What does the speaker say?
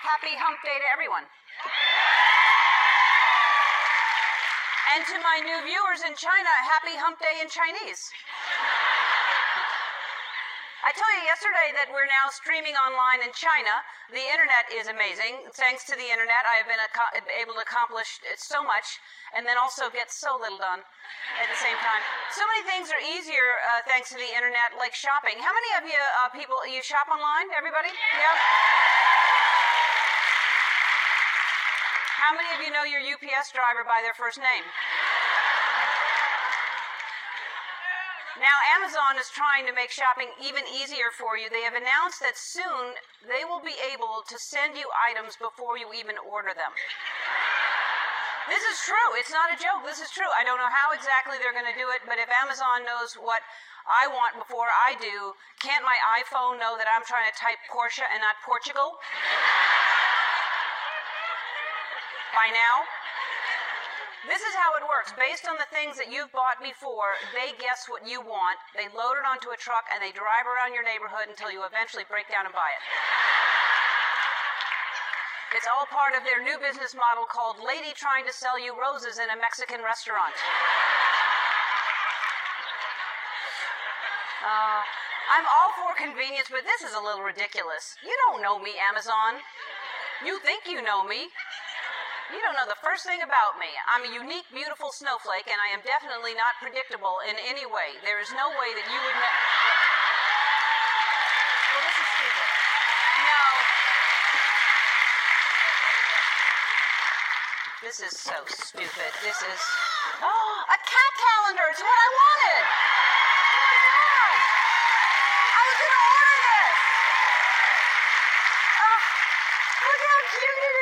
Happy hump day to everyone. And to my new viewers in China, happy hump day in Chinese. I told you yesterday that we're now streaming online in China. The internet is amazing. Thanks to the internet, I have been able to accomplish so much and then also get so little done at the same time. So many things are easier uh, thanks to the internet, like shopping. How many of you uh, people, you shop online? Everybody? Yeah? How many of you know your UPS driver by their first name? Now, Amazon is trying to make shopping even easier for you. They have announced that soon they will be able to send you items before you even order them. This is true. It's not a joke. This is true. I don't know how exactly they're going to do it, but if Amazon knows what I want before I do, can't my iPhone know that I'm trying to type Porsche and not Portugal? by now? This is how it works. Based on the things that you've bought before, they guess what you want, they load it onto a truck, and they drive around your neighborhood until you eventually break down and buy it. It's all part of their new business model called Lady Trying to Sell You Roses in a Mexican Restaurant. Uh, I'm all for convenience, but this is a little ridiculous. You don't know me, Amazon. You think you know me. You don't know the first thing about me. I'm a unique, beautiful snowflake, and I am definitely not predictable in any way. There is no way that you would know. Well, this is stupid. No. This is so stupid. This is. Oh, a cat calendar! It's what I wanted! Oh my god! I was gonna order this! Oh, look how cute it